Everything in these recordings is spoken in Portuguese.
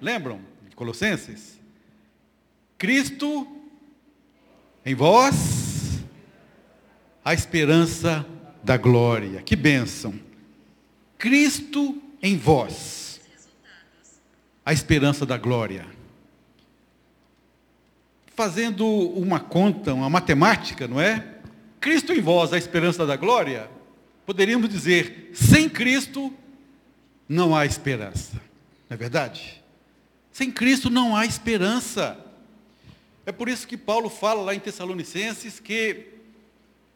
Lembram? Colossenses? Cristo em vós, a esperança da glória. Que bênção. Cristo em vós, a esperança da glória. Fazendo uma conta, uma matemática, não é? Cristo em vós, a esperança da glória. Poderíamos dizer, sem Cristo não há esperança. Não é verdade? Sem Cristo não há esperança. É por isso que Paulo fala lá em Tessalonicenses que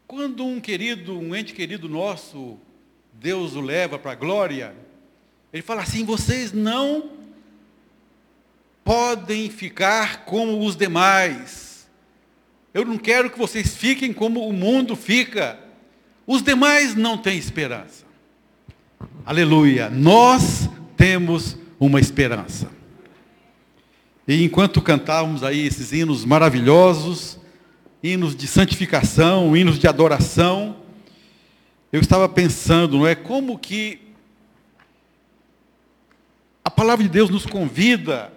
quando um querido, um ente querido nosso, Deus o leva para a glória, ele fala assim: vocês não podem ficar como os demais. Eu não quero que vocês fiquem como o mundo fica. Os demais não têm esperança. Aleluia. Nós temos uma esperança. E enquanto cantávamos aí esses hinos maravilhosos, hinos de santificação, hinos de adoração, eu estava pensando, não é como que a palavra de Deus nos convida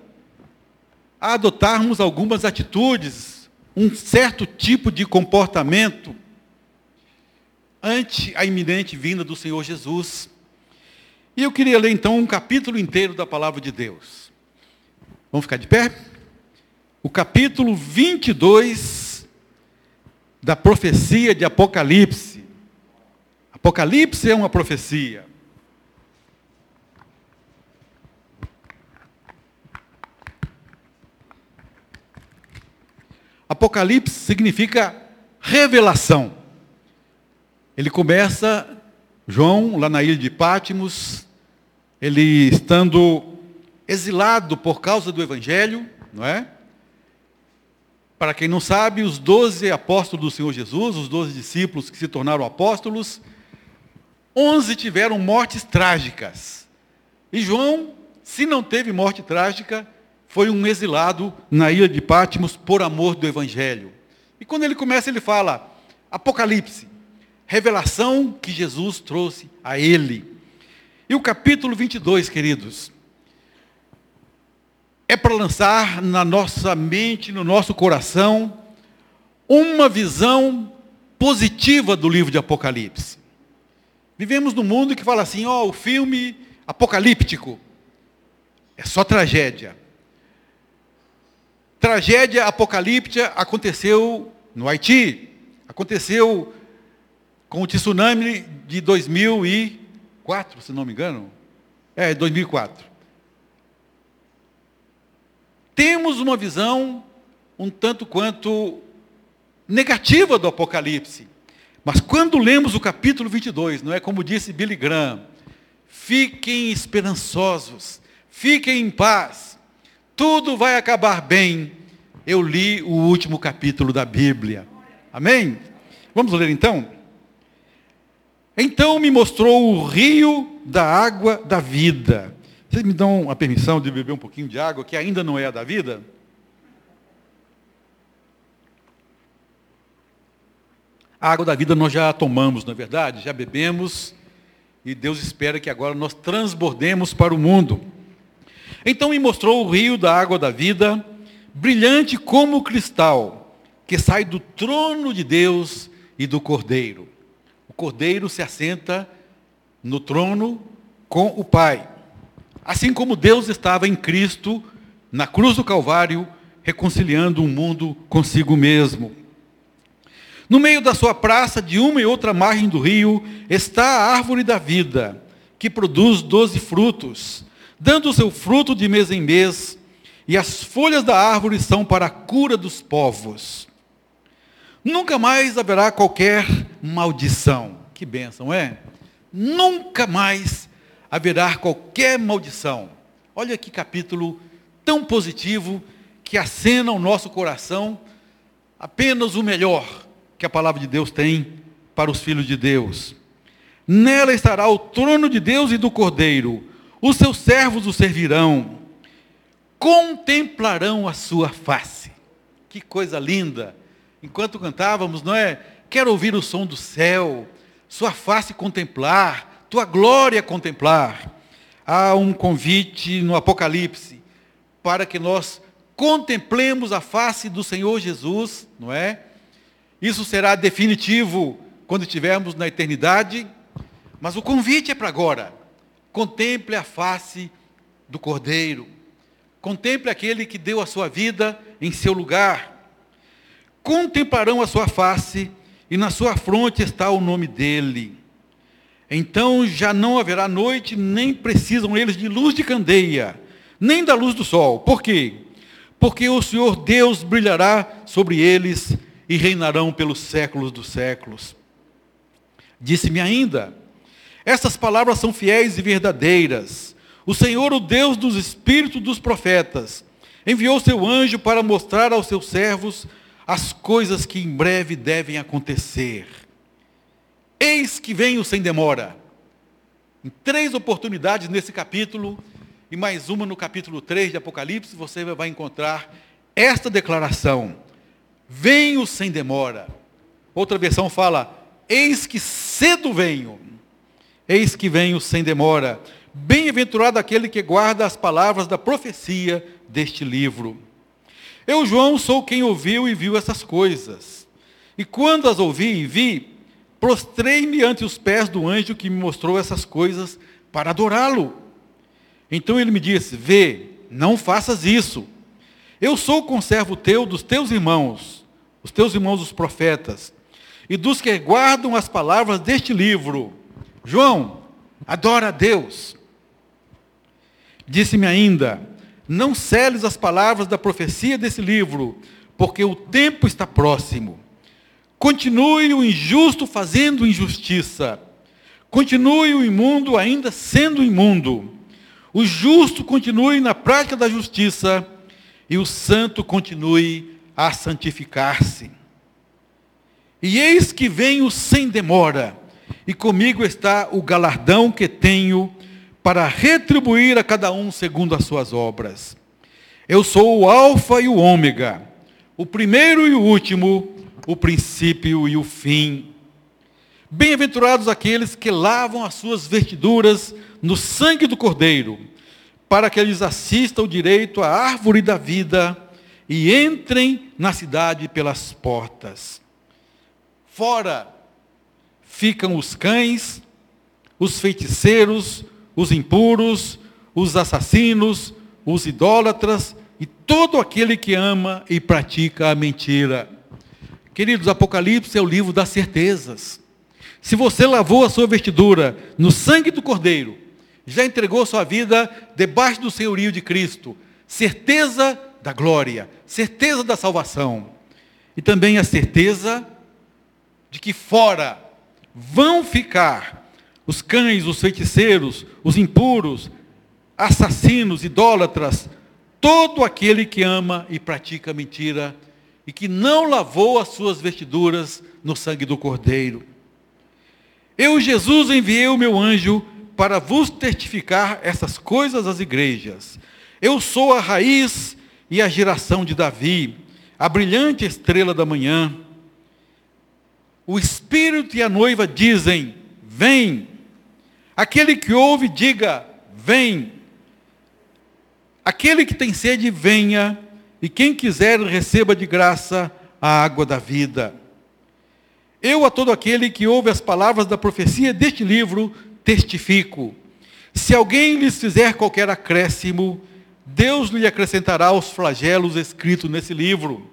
a adotarmos algumas atitudes, um certo tipo de comportamento ante a iminente vinda do Senhor Jesus. E eu queria ler então um capítulo inteiro da palavra de Deus. Vamos ficar de pé? O capítulo 22 da profecia de Apocalipse. Apocalipse é uma profecia. Apocalipse significa revelação. Ele começa, João, lá na ilha de Pátimos, ele estando exilado por causa do Evangelho, não é? Para quem não sabe, os doze apóstolos do Senhor Jesus, os doze discípulos que se tornaram apóstolos, onze tiveram mortes trágicas. E João, se não teve morte trágica, foi um exilado na ilha de Pátimos por amor do Evangelho. E quando ele começa, ele fala, Apocalipse, revelação que Jesus trouxe a ele. E o capítulo 22, queridos, é para lançar na nossa mente, no nosso coração, uma visão positiva do livro de Apocalipse. Vivemos num mundo que fala assim, ó, oh, o filme apocalíptico é só tragédia. Tragédia apocalíptica aconteceu no Haiti, aconteceu com o tsunami de 2004, se não me engano. É, 2004 temos uma visão um tanto quanto negativa do Apocalipse. Mas quando lemos o capítulo 22, não é como disse Billy Graham, fiquem esperançosos, fiquem em paz, tudo vai acabar bem. Eu li o último capítulo da Bíblia. Amém? Vamos ler então? Então me mostrou o rio da água da vida vocês me dão a permissão de beber um pouquinho de água que ainda não é a da vida? A água da vida nós já tomamos, não é verdade? Já bebemos e Deus espera que agora nós transbordemos para o mundo. Então me mostrou o rio da água da vida, brilhante como cristal, que sai do trono de Deus e do Cordeiro. O Cordeiro se assenta no trono com o Pai. Assim como Deus estava em Cristo, na cruz do Calvário, reconciliando o mundo consigo mesmo. No meio da sua praça, de uma e outra margem do rio, está a árvore da vida, que produz doze frutos, dando o seu fruto de mês em mês, e as folhas da árvore são para a cura dos povos. Nunca mais haverá qualquer maldição. Que bênção, é? Nunca mais haverá qualquer maldição. Olha que capítulo tão positivo que acena ao nosso coração apenas o melhor que a palavra de Deus tem para os filhos de Deus. Nela estará o trono de Deus e do Cordeiro. Os seus servos o servirão. Contemplarão a sua face. Que coisa linda. Enquanto cantávamos, não é? Quero ouvir o som do céu, sua face contemplar, tua glória contemplar. Há um convite no Apocalipse para que nós contemplemos a face do Senhor Jesus, não é? Isso será definitivo quando estivermos na eternidade, mas o convite é para agora. Contemple a face do Cordeiro. Contemple aquele que deu a sua vida em seu lugar. Contemplarão a sua face e na sua fronte está o nome dele. Então já não haverá noite, nem precisam eles de luz de candeia, nem da luz do sol. Por quê? Porque o Senhor Deus brilhará sobre eles e reinarão pelos séculos dos séculos. Disse-me ainda: essas palavras são fiéis e verdadeiras. O Senhor, o Deus dos espíritos dos profetas, enviou seu anjo para mostrar aos seus servos as coisas que em breve devem acontecer. Eis que venho sem demora. Em três oportunidades nesse capítulo, e mais uma no capítulo 3 de Apocalipse, você vai encontrar esta declaração: Venho sem demora. Outra versão fala: Eis que cedo venho. Eis que venho sem demora. Bem-aventurado aquele que guarda as palavras da profecia deste livro. Eu, João, sou quem ouviu e viu essas coisas. E quando as ouvi e vi, prostrei-me ante os pés do anjo que me mostrou essas coisas para adorá-lo. Então ele me disse: Vê, não faças isso. Eu sou conservo teu dos teus irmãos, os teus irmãos os profetas, e dos que guardam as palavras deste livro. João, adora a Deus. Disse-me ainda: Não seles as palavras da profecia desse livro, porque o tempo está próximo. Continue o injusto fazendo injustiça. Continue o imundo ainda sendo imundo. O justo continue na prática da justiça e o santo continue a santificar-se. E eis que venho sem demora, e comigo está o galardão que tenho para retribuir a cada um segundo as suas obras. Eu sou o Alfa e o Ômega, o primeiro e o último, o princípio e o fim. Bem-aventurados aqueles que lavam as suas vestiduras no sangue do Cordeiro, para que eles assistam direito à árvore da vida e entrem na cidade pelas portas. Fora ficam os cães, os feiticeiros, os impuros, os assassinos, os idólatras e todo aquele que ama e pratica a mentira. Queridos, Apocalipse é o livro das certezas. Se você lavou a sua vestidura no sangue do Cordeiro, já entregou sua vida debaixo do senhorio de Cristo, certeza da glória, certeza da salvação. E também a certeza de que fora vão ficar os cães, os feiticeiros, os impuros, assassinos, idólatras, todo aquele que ama e pratica mentira e que não lavou as suas vestiduras no sangue do Cordeiro. Eu, Jesus, enviei o meu anjo para vos testificar essas coisas às igrejas. Eu sou a raiz e a geração de Davi, a brilhante estrela da manhã. O Espírito e a noiva dizem: Vem. Aquele que ouve, diga: Vem. Aquele que tem sede, venha e quem quiser receba de graça a água da vida. Eu a todo aquele que ouve as palavras da profecia deste livro testifico. Se alguém lhes fizer qualquer acréscimo, Deus lhe acrescentará os flagelos escritos nesse livro.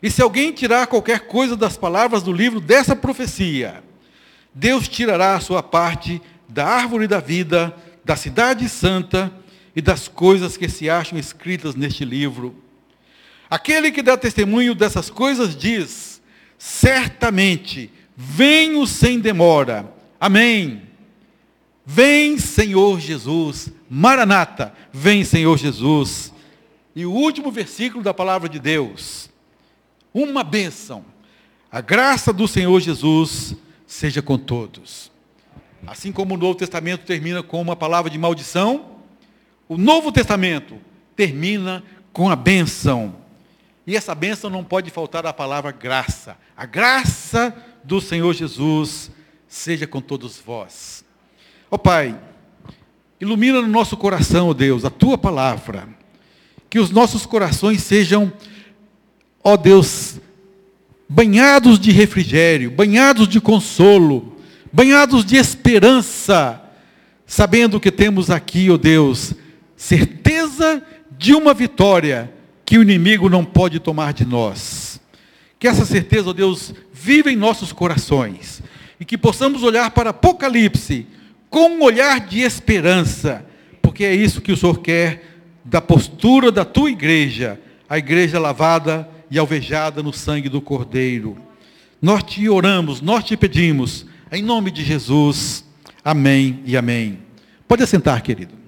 E se alguém tirar qualquer coisa das palavras do livro dessa profecia, Deus tirará a sua parte da árvore da vida, da cidade santa e das coisas que se acham escritas neste livro. Aquele que dá testemunho dessas coisas diz: certamente, venho sem demora. Amém. Vem, Senhor Jesus. Maranata, vem, Senhor Jesus. E o último versículo da palavra de Deus. Uma bênção. A graça do Senhor Jesus seja com todos. Assim como o Novo Testamento termina com uma palavra de maldição, o Novo Testamento termina com a bênção. E essa bênção não pode faltar a palavra graça. A graça do Senhor Jesus seja com todos vós. Ó oh, Pai, ilumina no nosso coração, ó oh Deus, a tua palavra. que os nossos corações sejam, ó Deus, banhados de refrigério, banhados de consolo, banhados de esperança, sabendo que temos aqui, ó Deus, certeza de uma vitória que o inimigo não pode tomar de nós. Que essa certeza, ó Deus, viva em nossos corações e que possamos olhar para Apocalipse com um olhar de esperança, porque é isso que o Senhor quer da postura da tua igreja, a igreja lavada e alvejada no sangue do Cordeiro. Nós te oramos, nós te pedimos, em nome de Jesus. Amém e amém. Pode assentar, querido.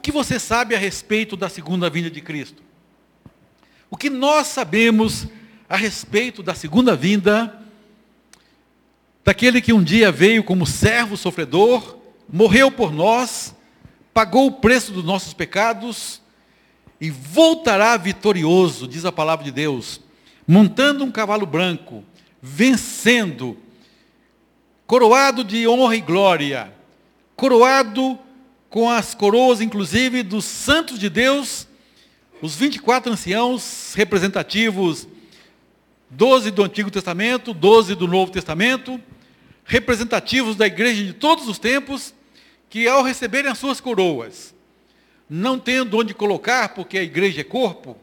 O que você sabe a respeito da segunda vinda de Cristo? O que nós sabemos a respeito da segunda vinda daquele que um dia veio como servo sofredor, morreu por nós, pagou o preço dos nossos pecados e voltará vitorioso, diz a palavra de Deus, montando um cavalo branco, vencendo, coroado de honra e glória, coroado com as coroas, inclusive, dos santos de Deus os 24 anciãos representativos, 12 do Antigo Testamento, 12 do Novo Testamento, representativos da igreja de todos os tempos, que ao receberem as suas coroas, não tendo onde colocar, porque a igreja é corpo,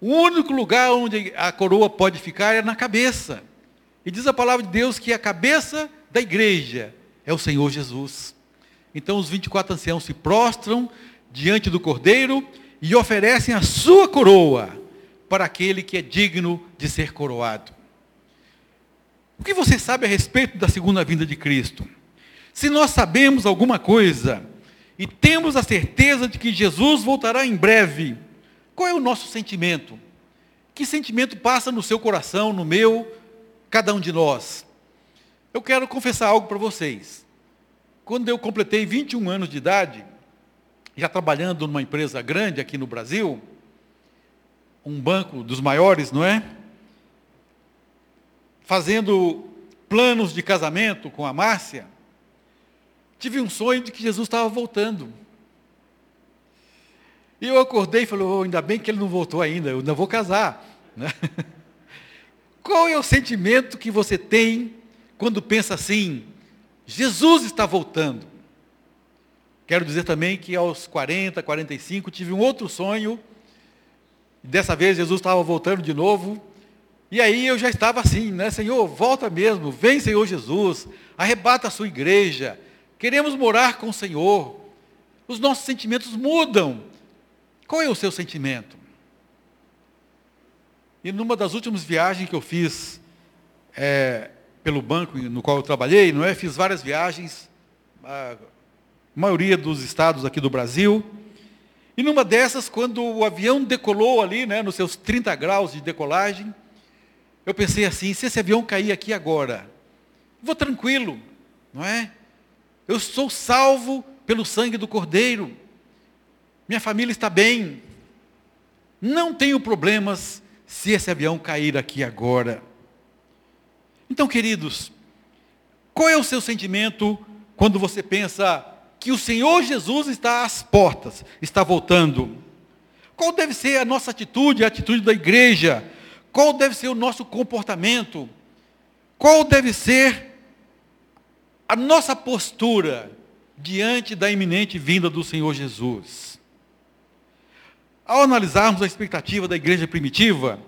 o único lugar onde a coroa pode ficar é na cabeça. E diz a palavra de Deus que a cabeça da igreja é o Senhor Jesus. Então os 24 anciãos se prostram diante do Cordeiro e oferecem a sua coroa para aquele que é digno de ser coroado. O que você sabe a respeito da segunda vinda de Cristo? Se nós sabemos alguma coisa e temos a certeza de que Jesus voltará em breve, qual é o nosso sentimento? Que sentimento passa no seu coração, no meu, cada um de nós? Eu quero confessar algo para vocês. Quando eu completei 21 anos de idade, já trabalhando numa empresa grande aqui no Brasil, um banco dos maiores, não é? Fazendo planos de casamento com a Márcia, tive um sonho de que Jesus estava voltando. E eu acordei e falei, oh, ainda bem que ele não voltou ainda, eu ainda vou casar. Né? Qual é o sentimento que você tem quando pensa assim, Jesus está voltando? Quero dizer também que aos 40, 45, tive um outro sonho. Dessa vez Jesus estava voltando de novo. E aí eu já estava assim, né? Senhor, volta mesmo, vem Senhor Jesus, arrebata a sua igreja. Queremos morar com o Senhor. Os nossos sentimentos mudam. Qual é o seu sentimento? E numa das últimas viagens que eu fiz é, pelo banco no qual eu trabalhei, não é? Fiz várias viagens. Ah, maioria dos estados aqui do Brasil. E numa dessas, quando o avião decolou ali, né, nos seus 30 graus de decolagem, eu pensei assim, se esse avião cair aqui agora, vou tranquilo, não é? Eu sou salvo pelo sangue do Cordeiro. Minha família está bem. Não tenho problemas se esse avião cair aqui agora. Então, queridos, qual é o seu sentimento quando você pensa que o Senhor Jesus está às portas, está voltando. Qual deve ser a nossa atitude, a atitude da igreja? Qual deve ser o nosso comportamento? Qual deve ser a nossa postura diante da iminente vinda do Senhor Jesus? Ao analisarmos a expectativa da igreja primitiva,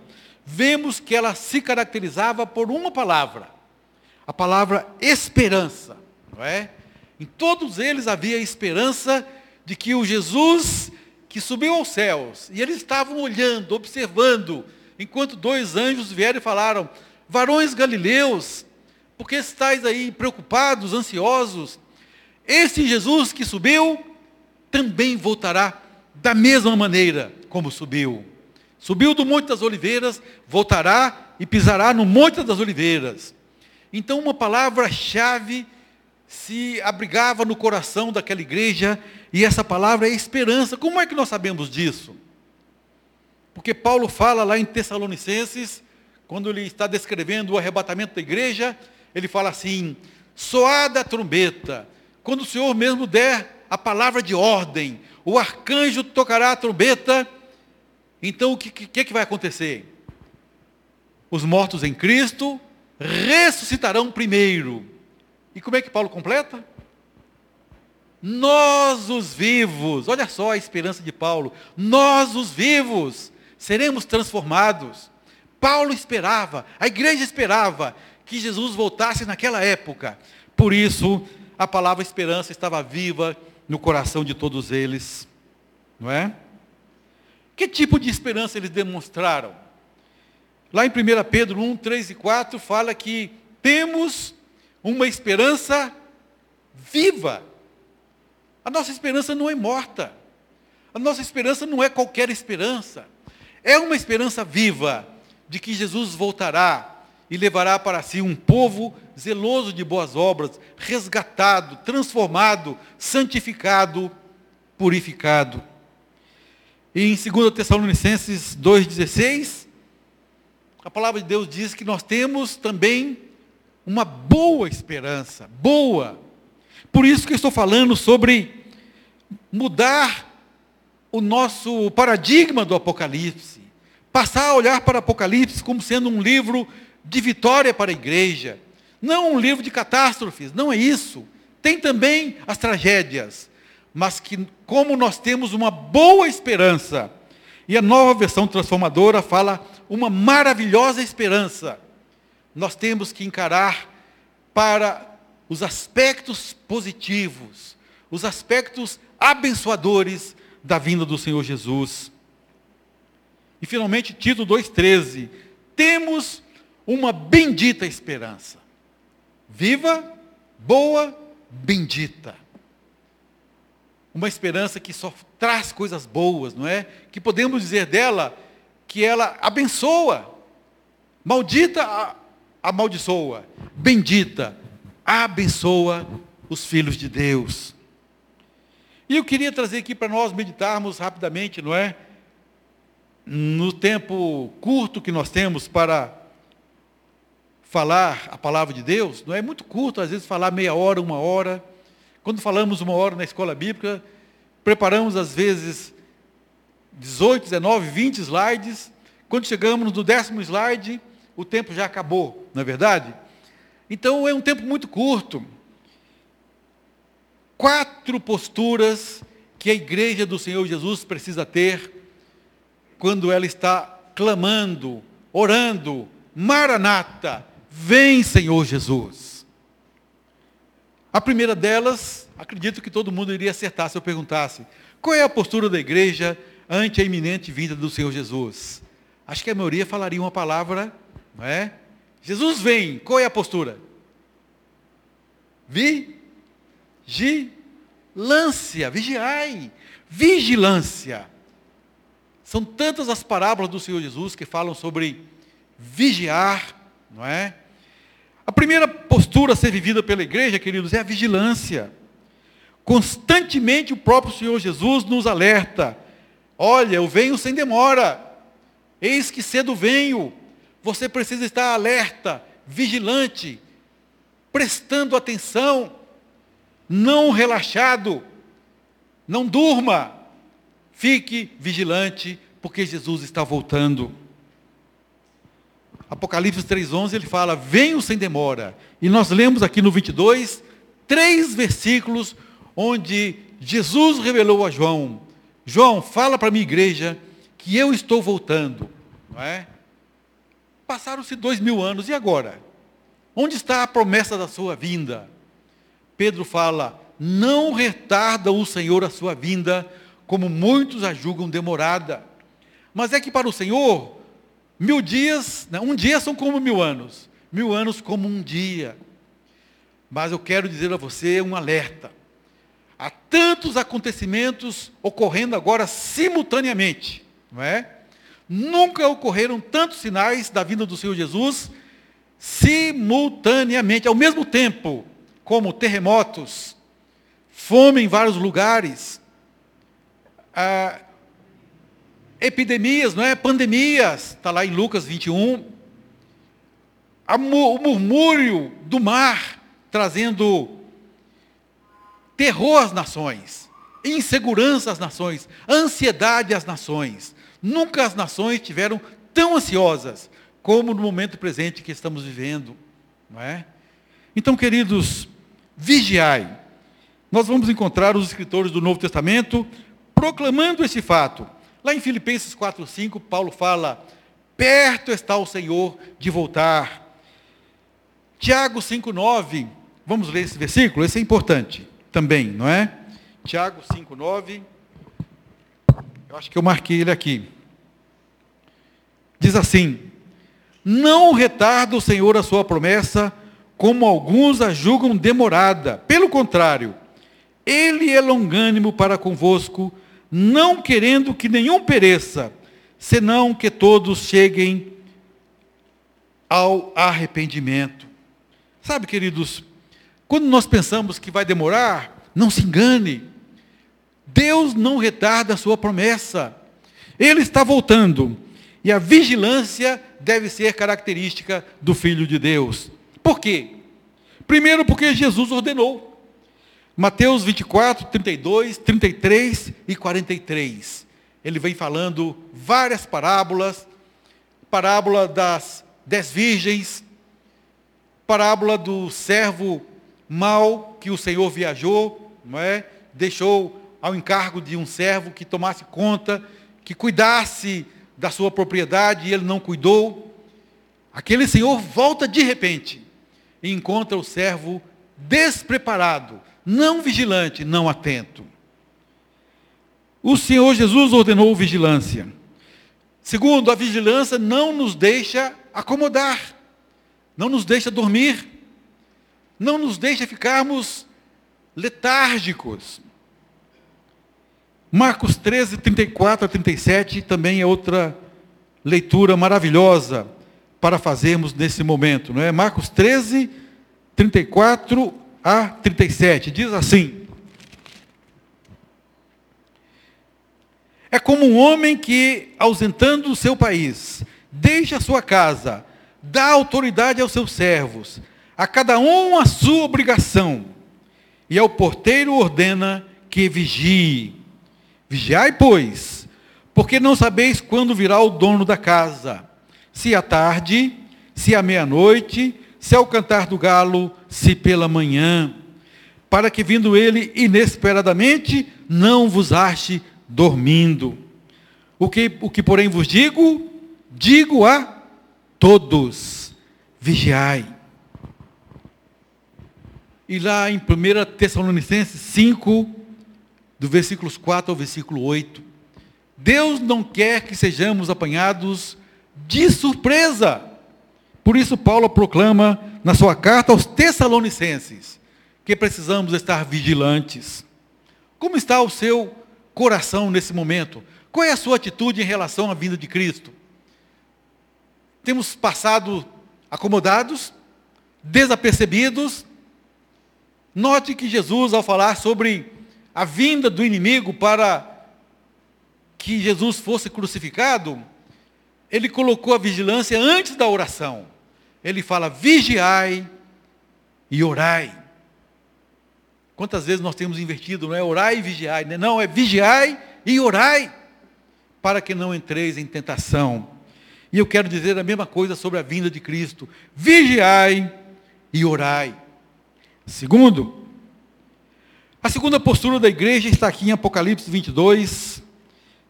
vemos que ela se caracterizava por uma palavra, a palavra esperança, não é? Em todos eles havia esperança de que o Jesus que subiu aos céus, e eles estavam olhando, observando, enquanto dois anjos vieram e falaram: Varões galileus, por que estáis aí preocupados, ansiosos? Esse Jesus que subiu também voltará da mesma maneira como subiu. Subiu do Monte das Oliveiras, voltará e pisará no Monte das Oliveiras. Então, uma palavra-chave se abrigava no coração daquela igreja, e essa palavra é esperança. Como é que nós sabemos disso? Porque Paulo fala lá em Tessalonicenses, quando ele está descrevendo o arrebatamento da igreja, ele fala assim: soada a trombeta, quando o Senhor mesmo der a palavra de ordem, o arcanjo tocará a trombeta, então o que, que, que vai acontecer? Os mortos em Cristo ressuscitarão primeiro. E como é que Paulo completa? Nós os vivos, olha só a esperança de Paulo, nós os vivos seremos transformados. Paulo esperava, a igreja esperava que Jesus voltasse naquela época. Por isso, a palavra esperança estava viva no coração de todos eles. Não é? Que tipo de esperança eles demonstraram? Lá em 1 Pedro 1, 3 e 4 fala que temos uma esperança viva. A nossa esperança não é morta. A nossa esperança não é qualquer esperança. É uma esperança viva de que Jesus voltará e levará para si um povo zeloso de boas obras, resgatado, transformado, santificado, purificado. E em 2 Tessalonicenses 2,16, a palavra de Deus diz que nós temos também uma boa esperança, boa. Por isso que eu estou falando sobre mudar o nosso paradigma do Apocalipse, passar a olhar para o Apocalipse como sendo um livro de vitória para a igreja, não um livro de catástrofes, não é isso. Tem também as tragédias, mas que como nós temos uma boa esperança, e a nova versão transformadora fala uma maravilhosa esperança, nós temos que encarar para os aspectos positivos, os aspectos abençoadores da vinda do Senhor Jesus. E finalmente, Tito 2,13. Temos uma bendita esperança. Viva, boa, bendita. Uma esperança que só traz coisas boas, não é? Que podemos dizer dela que ela abençoa. Maldita amaldiçoa. Bendita abençoa os filhos de Deus. E eu queria trazer aqui para nós meditarmos rapidamente, não é? No tempo curto que nós temos para falar a palavra de Deus, não é muito curto, às vezes falar meia hora, uma hora. Quando falamos uma hora na escola bíblica, preparamos às vezes 18, 19, 20 slides. Quando chegamos no décimo slide, o tempo já acabou, não é verdade? Então é um tempo muito curto. Quatro posturas que a igreja do Senhor Jesus precisa ter quando ela está clamando, orando, Maranata, Vem, Senhor Jesus. A primeira delas, acredito que todo mundo iria acertar se eu perguntasse: qual é a postura da igreja ante a iminente vinda do Senhor Jesus? Acho que a maioria falaria uma palavra, não é? Jesus vem, qual é a postura? Vigilância, vigiai, vigilância. São tantas as parábolas do Senhor Jesus que falam sobre vigiar, não é? A primeira postura a ser vivida pela igreja, queridos, é a vigilância. Constantemente o próprio Senhor Jesus nos alerta: olha, eu venho sem demora, eis que cedo venho. Você precisa estar alerta, vigilante, prestando atenção, não relaxado, não durma, fique vigilante, porque Jesus está voltando. Apocalipse 3,11, ele fala: Venho sem demora. E nós lemos aqui no 22, três versículos, onde Jesus revelou a João: João, fala para a minha igreja que eu estou voltando. Não é? Passaram-se dois mil anos, e agora? Onde está a promessa da sua vinda? Pedro fala: Não retarda o Senhor a sua vinda, como muitos a julgam demorada. Mas é que para o Senhor, Mil dias, né? um dia são como mil anos, mil anos como um dia. Mas eu quero dizer a você um alerta. Há tantos acontecimentos ocorrendo agora simultaneamente, não é? Nunca ocorreram tantos sinais da vinda do Senhor Jesus simultaneamente, ao mesmo tempo, como terremotos, fome em vários lugares, ah, epidemias, não é? Pandemias, está lá em Lucas 21. O murmúrio do mar trazendo terror às nações, insegurança às nações, ansiedade às nações. Nunca as nações tiveram tão ansiosas como no momento presente que estamos vivendo, não é? Então, queridos, vigiai. Nós vamos encontrar os escritores do Novo Testamento proclamando esse fato. Lá em Filipenses 4:5, Paulo fala: "Perto está o Senhor de voltar". Tiago 5:9, vamos ler esse versículo, esse é importante também, não é? Tiago 5:9. Eu acho que eu marquei ele aqui. Diz assim: Não retarda o Senhor a sua promessa, como alguns a julgam demorada. Pelo contrário, ele é longânimo para convosco, não querendo que nenhum pereça, senão que todos cheguem ao arrependimento. Sabe, queridos, quando nós pensamos que vai demorar, não se engane. Deus não retarda a sua promessa. Ele está voltando. E a vigilância deve ser característica do Filho de Deus. Por quê? Primeiro, porque Jesus ordenou. Mateus 24, 32, 33 e 43. Ele vem falando várias parábolas, parábola das dez virgens, parábola do servo mau que o Senhor viajou, não é? deixou ao encargo de um servo que tomasse conta, que cuidasse da sua propriedade e ele não cuidou. Aquele senhor volta de repente e encontra o servo despreparado, não vigilante, não atento. O Senhor Jesus ordenou vigilância. Segundo, a vigilância não nos deixa acomodar, não nos deixa dormir, não nos deixa ficarmos letárgicos. Marcos 13, 34 a 37 também é outra leitura maravilhosa para fazermos nesse momento. Não é? Marcos 13, 34 a 37. Diz assim: É como um homem que, ausentando o seu país, deixa a sua casa, dá autoridade aos seus servos, a cada um a sua obrigação, e ao porteiro ordena que vigie. Vigiai, pois, porque não sabeis quando virá o dono da casa, se à tarde, se à meia-noite, se ao cantar do galo, se pela manhã, para que vindo ele inesperadamente, não vos ache dormindo. O que, o que porém vos digo, digo a todos: vigiai. E lá em 1 Tessalonicenses 5, do versículos 4 ao versículo 8. Deus não quer que sejamos apanhados de surpresa. Por isso, Paulo proclama na sua carta aos Tessalonicenses que precisamos estar vigilantes. Como está o seu coração nesse momento? Qual é a sua atitude em relação à vinda de Cristo? Temos passado acomodados, desapercebidos? Note que Jesus, ao falar sobre a vinda do inimigo para que Jesus fosse crucificado, ele colocou a vigilância antes da oração. Ele fala: vigiai e orai. Quantas vezes nós temos invertido, não é orai e vigiai, né? não, é vigiai e orai, para que não entreis em tentação. E eu quero dizer a mesma coisa sobre a vinda de Cristo: vigiai e orai. Segundo, a segunda postura da igreja está aqui em Apocalipse 22,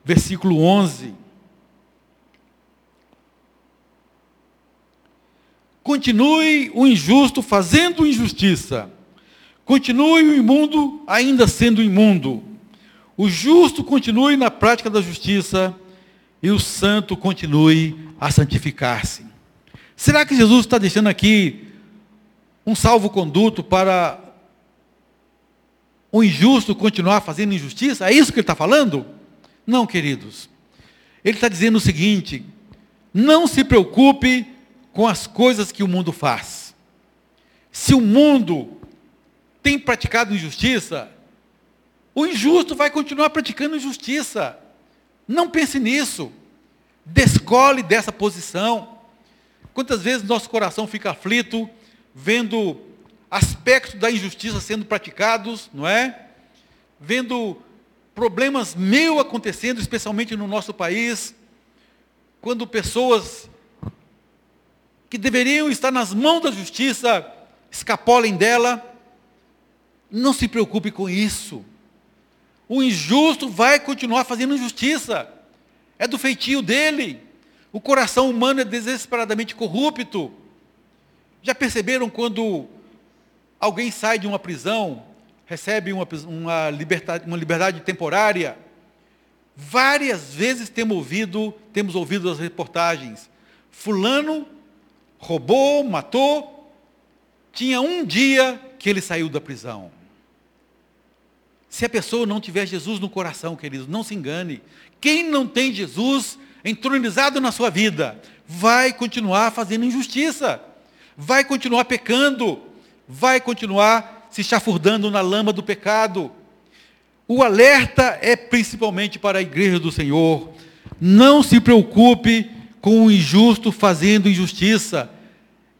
versículo 11. Continue o injusto fazendo injustiça. Continue o imundo ainda sendo imundo. O justo continue na prática da justiça e o santo continue a santificar-se. Será que Jesus está deixando aqui um salvo-conduto para o injusto continuar fazendo injustiça? É isso que ele está falando? Não, queridos. Ele está dizendo o seguinte: não se preocupe com as coisas que o mundo faz. Se o mundo tem praticado injustiça, o injusto vai continuar praticando injustiça. Não pense nisso. Descole dessa posição. Quantas vezes nosso coração fica aflito vendo aspectos da injustiça sendo praticados, não é? Vendo problemas meio acontecendo, especialmente no nosso país, quando pessoas que deveriam estar nas mãos da justiça escapolem dela. Não se preocupe com isso. O injusto vai continuar fazendo injustiça. É do feitio dele. O coração humano é desesperadamente corrupto. Já perceberam quando alguém sai de uma prisão, recebe uma, uma, liberdade, uma liberdade temporária? Várias vezes temos ouvido, temos ouvido as reportagens. Fulano roubou, matou, tinha um dia que ele saiu da prisão. Se a pessoa não tiver Jesus no coração, queridos, não se engane. Quem não tem Jesus entronizado na sua vida, vai continuar fazendo injustiça, vai continuar pecando, vai continuar se chafurdando na lama do pecado. O alerta é principalmente para a igreja do Senhor. Não se preocupe com o injusto fazendo injustiça.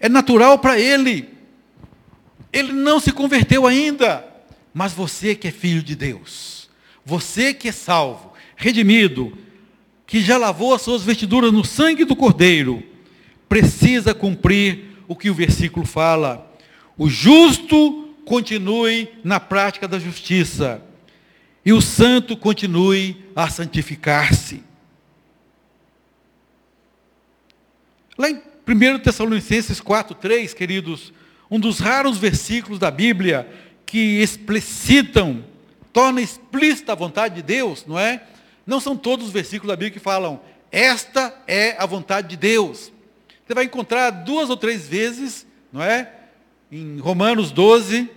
É natural para ele. Ele não se converteu ainda. Mas você que é filho de Deus, você que é salvo, redimido, que já lavou as suas vestiduras no sangue do Cordeiro, precisa cumprir o que o versículo fala. O justo continue na prática da justiça, e o santo continue a santificar-se. Lá em 1 Tessalonicenses 4,3, queridos, um dos raros versículos da Bíblia que explicitam, torna explícita a vontade de Deus, não é? Não são todos os versículos da Bíblia que falam, esta é a vontade de Deus. Você vai encontrar duas ou três vezes, não é? Em Romanos 12,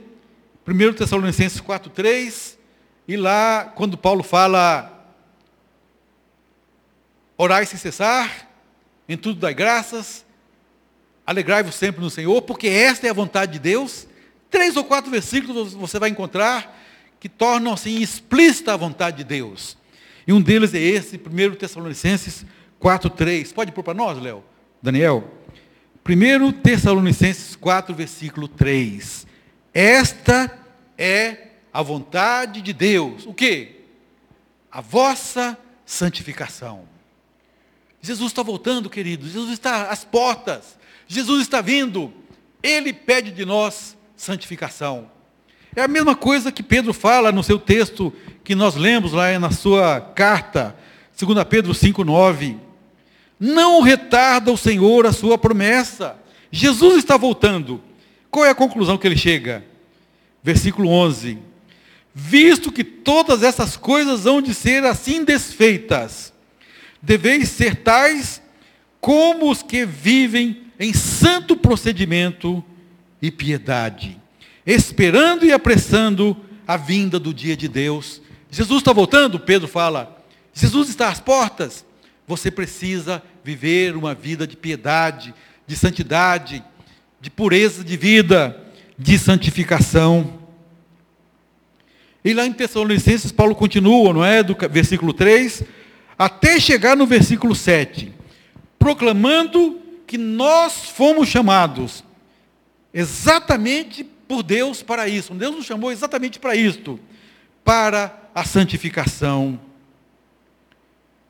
1 Tessalonicenses 4, 3, e lá, quando Paulo fala, orai sem cessar, em tudo dai graças, alegrai-vos sempre no Senhor, porque esta é a vontade de Deus. Três ou quatro versículos você vai encontrar que tornam assim explícita a vontade de Deus. E um deles é esse, 1 Tessalonicenses 4,3. Pode pôr para nós, Léo? Daniel? 1 Tessalonicenses 4, versículo 3. Esta é a vontade de Deus. O que? A vossa santificação. Jesus está voltando, queridos. Jesus está às portas. Jesus está vindo. Ele pede de nós santificação. É a mesma coisa que Pedro fala no seu texto que nós lemos lá na sua carta, 2 Pedro 5,9. Não retarda o Senhor a sua promessa. Jesus está voltando. Qual é a conclusão que ele chega? Versículo 11. Visto que todas essas coisas hão de ser assim desfeitas, deveis ser tais como os que vivem em santo procedimento e piedade, esperando e apressando a vinda do dia de Deus. Jesus está voltando, Pedro fala. Jesus está às portas. Você precisa viver uma vida de piedade, de santidade, de pureza de vida, de santificação. E lá em Tessalonicenses, Paulo continua, não é? Do versículo 3, até chegar no versículo 7, proclamando que nós fomos chamados exatamente por Deus para isso. Deus nos chamou exatamente para isto, para a santificação.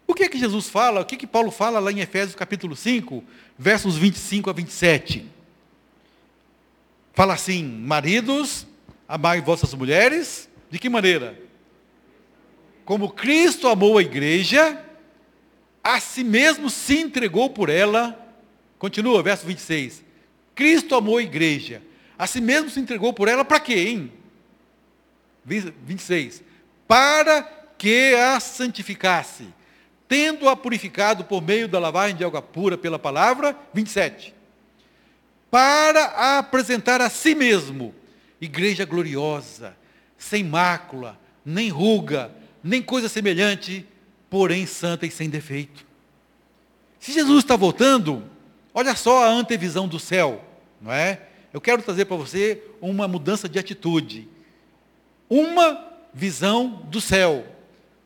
O que é que Jesus fala? O que é que Paulo fala lá em Efésios capítulo 5, versos 25 a 27? Fala assim: Maridos, amai vossas mulheres, de que maneira? Como Cristo amou a igreja, a si mesmo se entregou por ela. Continua, verso 26 Cristo amou a igreja. A si mesmo se entregou por ela para hein? 26. Para que a santificasse, tendo-a purificado por meio da lavagem de água pura pela palavra. 27. Para a apresentar a si mesmo, igreja gloriosa, sem mácula, nem ruga, nem coisa semelhante, porém santa e sem defeito. Se Jesus está voltando, olha só a antevisão do céu não é? Eu quero trazer para você uma mudança de atitude. Uma visão do céu.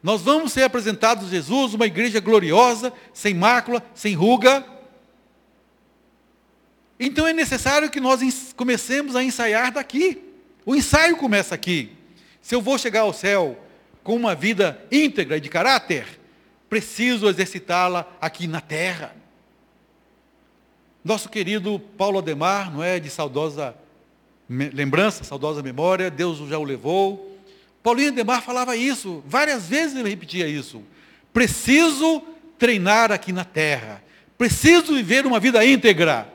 Nós vamos ser apresentados a Jesus, uma igreja gloriosa, sem mácula, sem ruga. Então é necessário que nós comecemos a ensaiar daqui. O ensaio começa aqui. Se eu vou chegar ao céu com uma vida íntegra e de caráter, preciso exercitá-la aqui na terra. Nosso querido Paulo Ademar, não é de saudosa lembrança, saudosa memória, Deus já o levou. Paulinho Ademar falava isso, várias vezes ele repetia isso. Preciso treinar aqui na terra. Preciso viver uma vida íntegra.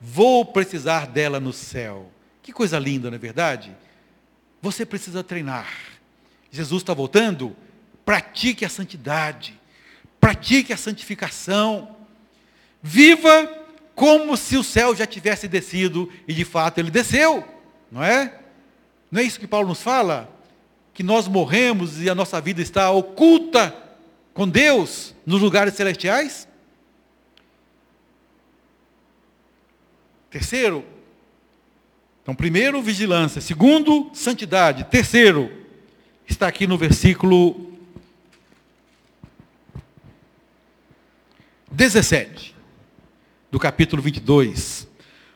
Vou precisar dela no céu. Que coisa linda, não é verdade? Você precisa treinar. Jesus está voltando? Pratique a santidade. Pratique a santificação. Viva como se o céu já tivesse descido e de fato ele desceu, não é? Não é isso que Paulo nos fala? Que nós morremos e a nossa vida está oculta com Deus nos lugares celestiais? Terceiro, então, primeiro, vigilância. Segundo, santidade. Terceiro, está aqui no versículo 17 do capítulo 22.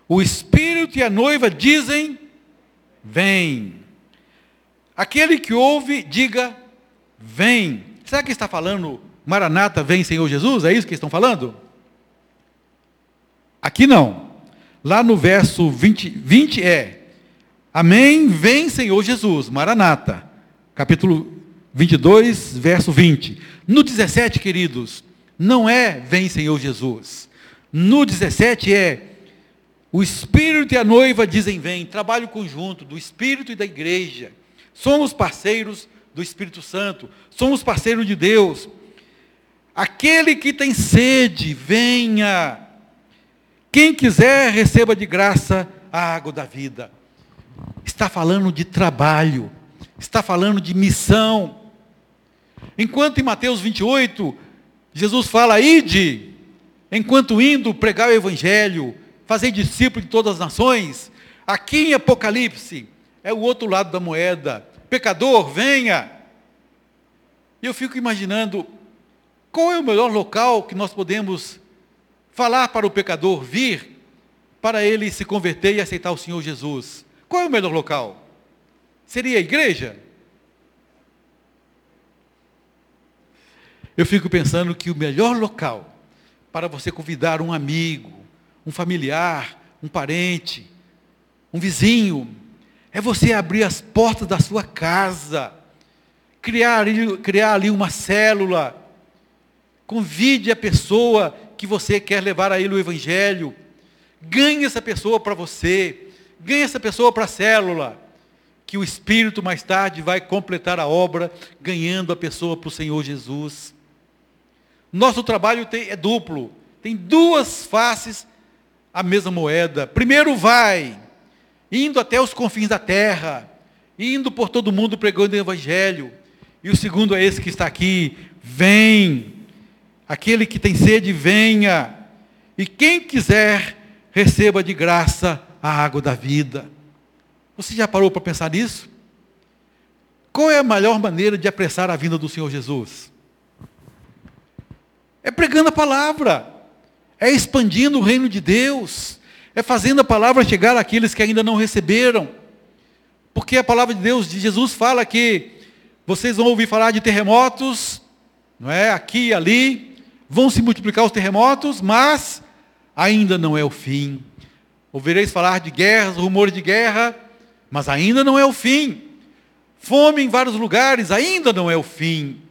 O Espírito e a noiva dizem: Vem. Aquele que ouve, diga: Vem. Será que está falando Maranata, vem Senhor Jesus? É isso que estão falando? Aqui não. Lá no verso 20, 20 é: Amém, vem Senhor Jesus. Maranata. Capítulo 22, verso 20. No 17, queridos, não é vem Senhor Jesus. No 17 é o Espírito e a noiva dizem vem, trabalho conjunto do Espírito e da igreja. Somos parceiros do Espírito Santo, somos parceiros de Deus. Aquele que tem sede, venha. Quem quiser, receba de graça a água da vida. Está falando de trabalho, está falando de missão. Enquanto em Mateus 28, Jesus fala, ide, enquanto indo pregar o Evangelho, fazer discípulo de todas as nações, aqui em Apocalipse, é o outro lado da moeda. Pecador, venha. E eu fico imaginando qual é o melhor local que nós podemos falar para o pecador vir, para ele se converter e aceitar o Senhor Jesus? Qual é o melhor local? Seria a igreja? Eu fico pensando que o melhor local para você convidar um amigo, um familiar, um parente, um vizinho, é você abrir as portas da sua casa, criar, criar ali uma célula, Convide a pessoa que você quer levar a ele o Evangelho. Ganhe essa pessoa para você. Ganhe essa pessoa para a célula. Que o Espírito mais tarde vai completar a obra, ganhando a pessoa para o Senhor Jesus. Nosso trabalho tem, é duplo. Tem duas faces a mesma moeda. Primeiro vai, indo até os confins da terra, indo por todo mundo pregando o Evangelho. E o segundo é esse que está aqui. Vem, Aquele que tem sede, venha. E quem quiser, receba de graça a água da vida. Você já parou para pensar nisso? Qual é a melhor maneira de apressar a vinda do Senhor Jesus? É pregando a palavra, é expandindo o reino de Deus, é fazendo a palavra chegar àqueles que ainda não receberam. Porque a palavra de Deus, de Jesus, fala que vocês vão ouvir falar de terremotos, não é? Aqui e ali, vão se multiplicar os terremotos, mas ainda não é o fim. Ouvireis falar de guerras, rumores de guerra, mas ainda não é o fim. Fome em vários lugares, ainda não é o fim.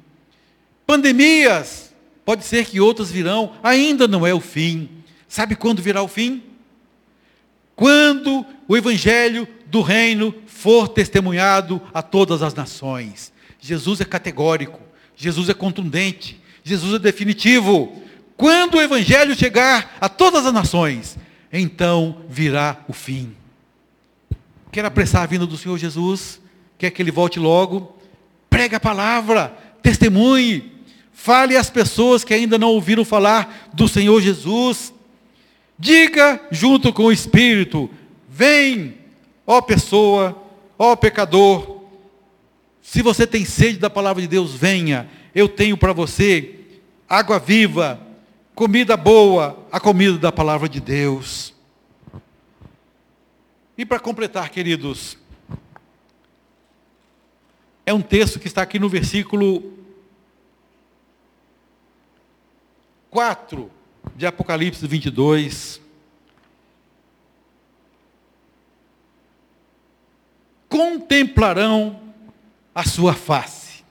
Pandemias, pode ser que outras virão, ainda não é o fim. Sabe quando virá o fim? Quando o evangelho do reino for testemunhado a todas as nações. Jesus é categórico, Jesus é contundente. Jesus é definitivo. Quando o evangelho chegar a todas as nações, então virá o fim. Quer apressar a vinda do Senhor Jesus? Quer que ele volte logo? Pregue a palavra, testemunhe, fale às pessoas que ainda não ouviram falar do Senhor Jesus. Diga junto com o Espírito: Vem, ó pessoa, ó pecador. Se você tem sede da palavra de Deus, venha eu tenho para você água viva, comida boa, a comida da palavra de Deus. E para completar, queridos, é um texto que está aqui no versículo 4 de Apocalipse 22. Contemplarão a sua face,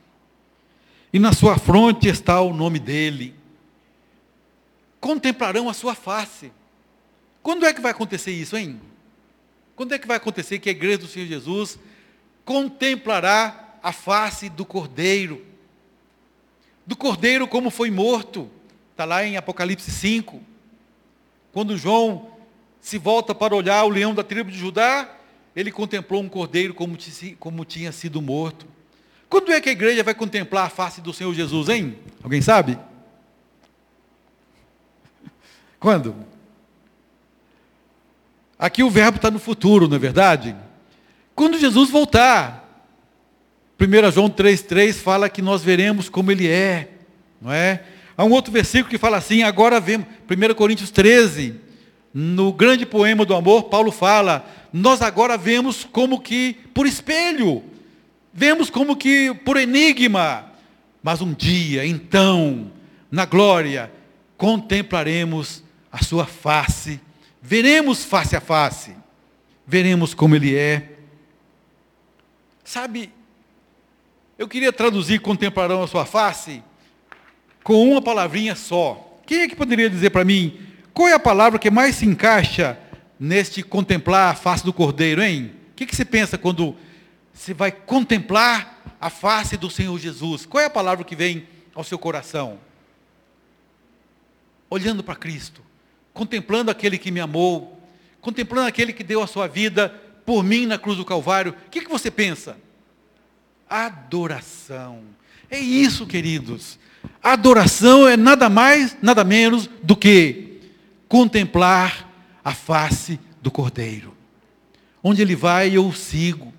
e na sua fronte está o nome dele. Contemplarão a sua face. Quando é que vai acontecer isso, hein? Quando é que vai acontecer que a igreja do Senhor Jesus contemplará a face do Cordeiro? Do Cordeiro como foi morto. Está lá em Apocalipse 5. Quando João se volta para olhar o leão da tribo de Judá, ele contemplou um cordeiro como, como tinha sido morto. Quando é que a igreja vai contemplar a face do Senhor Jesus, hein? Alguém sabe? Quando? Aqui o verbo está no futuro, não é verdade? Quando Jesus voltar. 1 João 3,3 fala que nós veremos como ele é, não é? Há um outro versículo que fala assim, agora vemos, 1 Coríntios 13, no grande poema do amor, Paulo fala, nós agora vemos como que por espelho, vemos como que por enigma, mas um dia, então, na glória, contemplaremos a sua face, veremos face a face, veremos como ele é. Sabe, eu queria traduzir contemplarão a sua face com uma palavrinha só. Quem é que poderia dizer para mim qual é a palavra que mais se encaixa neste contemplar a face do Cordeiro, hein? O que, que você pensa quando você vai contemplar a face do Senhor Jesus? Qual é a palavra que vem ao seu coração? Olhando para Cristo, contemplando aquele que me amou, contemplando aquele que deu a sua vida por mim na cruz do Calvário, o que, que você pensa? Adoração. É isso, queridos. Adoração é nada mais, nada menos do que contemplar a face do Cordeiro. Onde ele vai, eu o sigo.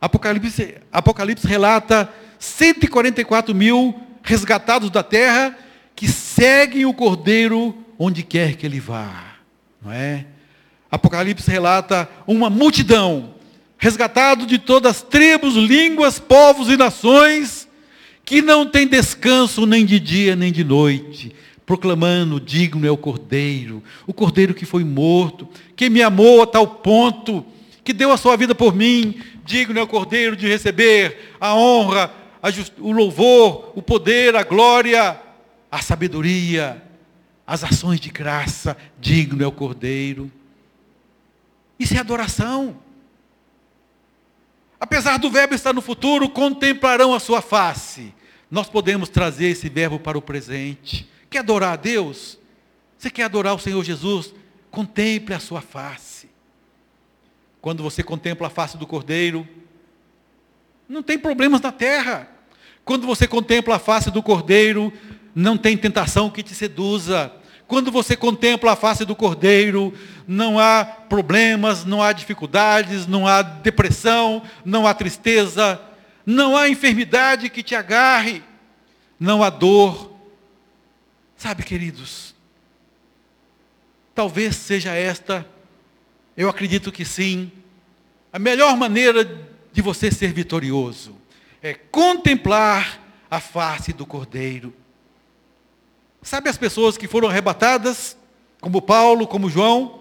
Apocalipse, Apocalipse relata 144 mil resgatados da terra que seguem o Cordeiro onde quer que ele vá. Não é? Apocalipse relata uma multidão, resgatado de todas as tribos, línguas, povos e nações, que não tem descanso nem de dia nem de noite, proclamando: digno é o Cordeiro, o Cordeiro que foi morto, que me amou a tal ponto, que deu a sua vida por mim, digno é o Cordeiro de receber a honra, a just... o louvor, o poder, a glória, a sabedoria, as ações de graça, digno é o Cordeiro. Isso é adoração. Apesar do verbo estar no futuro, contemplarão a sua face nós podemos trazer esse verbo para o presente. Quer adorar a Deus? Você quer adorar o Senhor Jesus? Contemple a sua face. Quando você contempla a face do Cordeiro, não tem problemas na terra. Quando você contempla a face do Cordeiro, não tem tentação que te seduza. Quando você contempla a face do Cordeiro, não há problemas, não há dificuldades, não há depressão, não há tristeza, não há enfermidade que te agarre, não há dor. Sabe, queridos, talvez seja esta, eu acredito que sim, a melhor maneira de você ser vitorioso é contemplar a face do Cordeiro. Sabe as pessoas que foram arrebatadas, como Paulo, como João?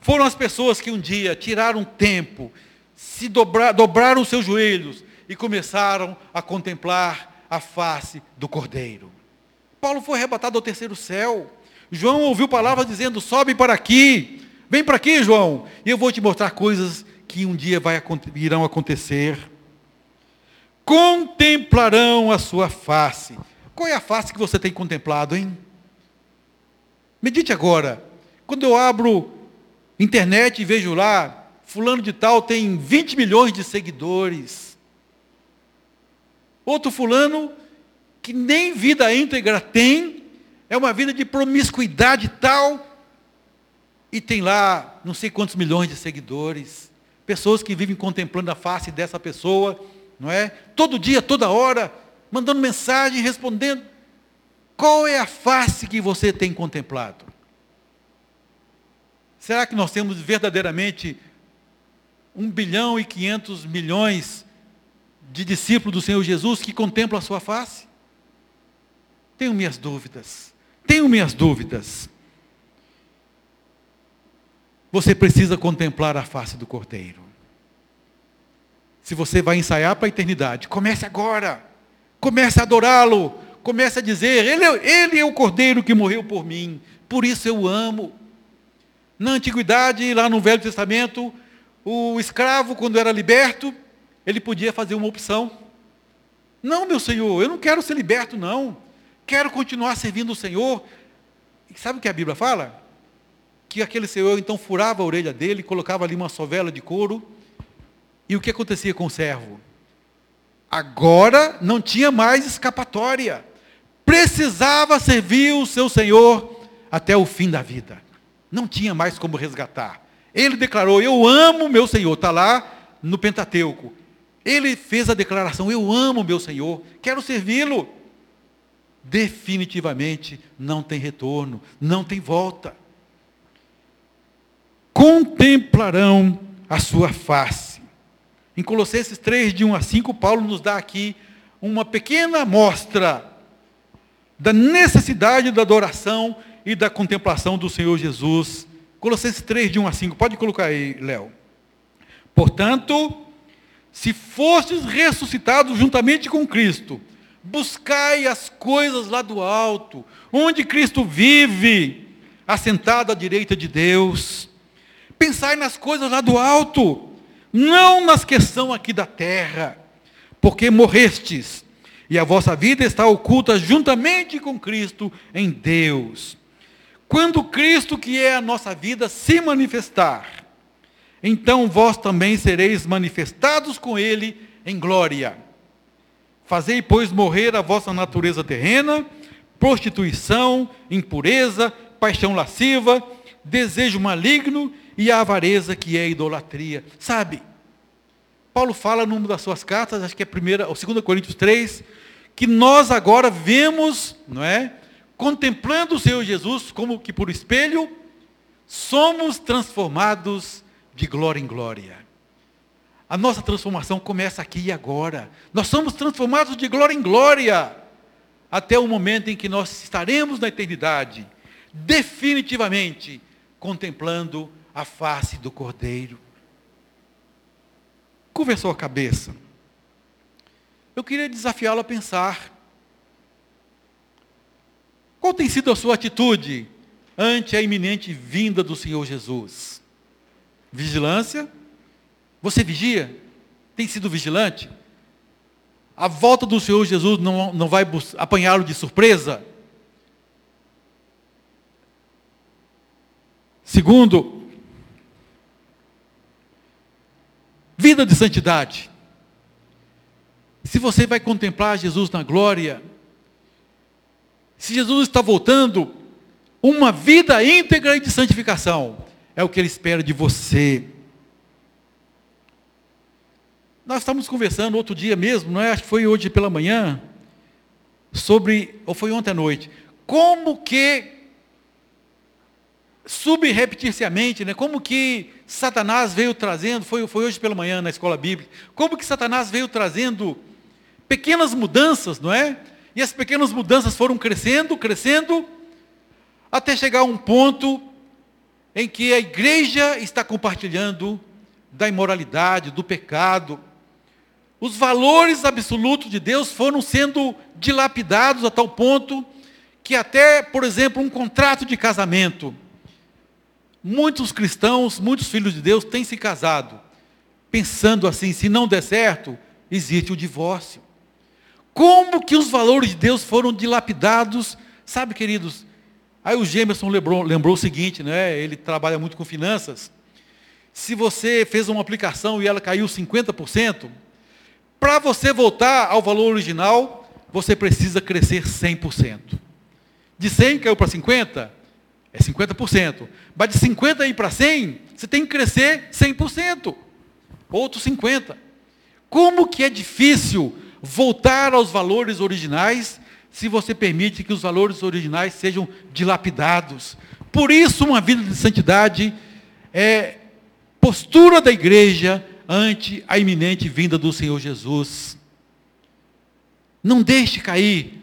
Foram as pessoas que um dia tiraram tempo, se dobrar, dobraram os seus joelhos e começaram a contemplar a face do Cordeiro. Paulo foi arrebatado ao terceiro céu. João ouviu palavras dizendo: sobe para aqui, vem para aqui, João, e eu vou te mostrar coisas que um dia vai, irão acontecer. Contemplarão a sua face. Qual é a face que você tem contemplado, hein? Medite agora. Quando eu abro internet e vejo lá, fulano de tal tem 20 milhões de seguidores. Outro fulano que nem vida íntegra tem, é uma vida de promiscuidade tal, e tem lá não sei quantos milhões de seguidores, pessoas que vivem contemplando a face dessa pessoa, não é? Todo dia, toda hora, mandando mensagem, respondendo. Qual é a face que você tem contemplado? Será que nós temos verdadeiramente 1 bilhão e 500 milhões de discípulos do Senhor Jesus que contemplam a sua face? Tenho minhas dúvidas. Tenho minhas dúvidas. Você precisa contemplar a face do Cordeiro. Se você vai ensaiar para a eternidade, comece agora. Comece a adorá-lo. Comece a dizer: ele é, ele é o Cordeiro que morreu por mim. Por isso eu amo. Na antiguidade, lá no Velho Testamento, o escravo, quando era liberto, ele podia fazer uma opção. Não, meu Senhor, eu não quero ser liberto, não. Quero continuar servindo o Senhor. E sabe o que a Bíblia fala? Que aquele Senhor então furava a orelha dele, colocava ali uma sovela de couro. E o que acontecia com o servo? Agora não tinha mais escapatória. Precisava servir o seu Senhor até o fim da vida. Não tinha mais como resgatar. Ele declarou: Eu amo meu Senhor. Está lá no Pentateuco. Ele fez a declaração: Eu amo meu Senhor, quero servi-lo. Definitivamente não tem retorno, não tem volta. Contemplarão a sua face. Em Colossenses 3, de 1 a 5, Paulo nos dá aqui uma pequena amostra da necessidade da adoração e da contemplação do Senhor Jesus. Colossenses 3, de 1 a 5. Pode colocar aí, Léo. Portanto, se fostes ressuscitados juntamente com Cristo, buscai as coisas lá do alto, onde Cristo vive, assentado à direita de Deus. Pensai nas coisas lá do alto, não nas que são aqui da terra, porque morrestes, e a vossa vida está oculta juntamente com Cristo em Deus. Quando Cristo, que é a nossa vida, se manifestar, então vós também sereis manifestados com ele em glória. Fazei, pois, morrer a vossa natureza terrena, prostituição, impureza, paixão lasciva, desejo maligno e a avareza que é idolatria. Sabe? Paulo fala numa das suas cartas, acho que é primeira, ou 2 Coríntios 3, que nós agora vemos, não é? Contemplando o Senhor Jesus como que por espelho, somos transformados de glória em glória. A nossa transformação começa aqui e agora. Nós somos transformados de glória em glória, até o momento em que nós estaremos na eternidade, definitivamente contemplando a face do Cordeiro. Conversou a cabeça. Eu queria desafiá-lo a pensar. Qual tem sido a sua atitude ante a iminente vinda do Senhor Jesus? Vigilância. Você vigia? Tem sido vigilante? A volta do Senhor Jesus não, não vai apanhá-lo de surpresa? Segundo, vida de santidade. Se você vai contemplar Jesus na glória, se Jesus está voltando, uma vida íntegra e de santificação é o que Ele espera de você. Nós estávamos conversando outro dia mesmo, não é? Acho que foi hoje pela manhã, sobre, ou foi ontem à noite, como que, subrepeticiamente, né, como que Satanás veio trazendo, foi, foi hoje pela manhã na escola bíblica, como que Satanás veio trazendo pequenas mudanças, não é? E as pequenas mudanças foram crescendo, crescendo, até chegar a um ponto em que a igreja está compartilhando da imoralidade, do pecado. Os valores absolutos de Deus foram sendo dilapidados a tal ponto que até, por exemplo, um contrato de casamento. Muitos cristãos, muitos filhos de Deus têm se casado, pensando assim, se não der certo, existe o divórcio. Como que os valores de Deus foram dilapidados? Sabe, queridos, Aí o Gemerson lembrou, lembrou o seguinte, né? ele trabalha muito com finanças. Se você fez uma aplicação e ela caiu 50%, para você voltar ao valor original, você precisa crescer 100%. De 100 caiu para 50, é 50%. Mas de 50 ir para 100, você tem que crescer 100%. Outros 50. Como que é difícil voltar aos valores originais se você permite que os valores originais sejam dilapidados. Por isso, uma vida de santidade é postura da igreja ante a iminente vinda do Senhor Jesus. Não deixe cair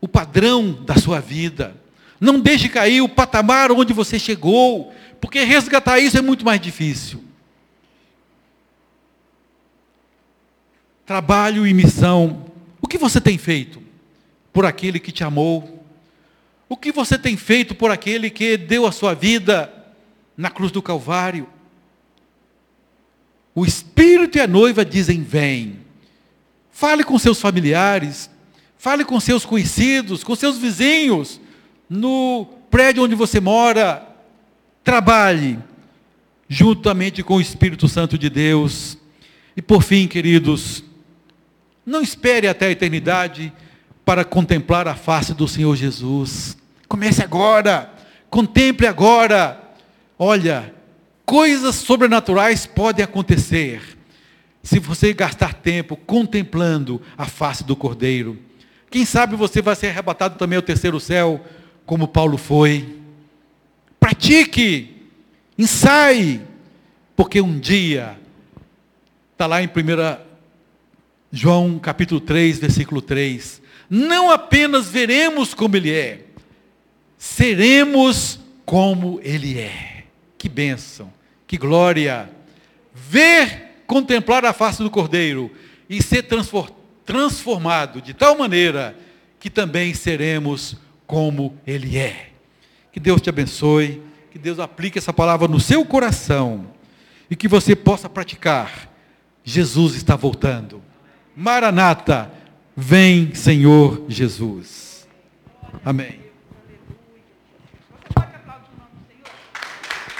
o padrão da sua vida. Não deixe cair o patamar onde você chegou, porque resgatar isso é muito mais difícil. Trabalho e missão. O que você tem feito por aquele que te amou? O que você tem feito por aquele que deu a sua vida na cruz do Calvário? O Espírito e a noiva dizem: Vem. Fale com seus familiares, fale com seus conhecidos, com seus vizinhos, no prédio onde você mora. Trabalhe juntamente com o Espírito Santo de Deus. E por fim, queridos, não espere até a eternidade para contemplar a face do Senhor Jesus. Comece agora, contemple agora. Olha, coisas sobrenaturais podem acontecer se você gastar tempo contemplando a face do Cordeiro. Quem sabe você vai ser arrebatado também ao terceiro céu, como Paulo foi. Pratique, ensaie, porque um dia, está lá em 1 João capítulo 3, versículo 3, não apenas veremos como Ele é, seremos como Ele é. Que bênção, que glória. Ver, contemplar a face do Cordeiro e ser transformado de tal maneira que também seremos como Ele é. Que Deus te abençoe, que Deus aplique essa palavra no seu coração e que você possa praticar. Jesus está voltando. Maranata, vem Senhor Jesus. Amém.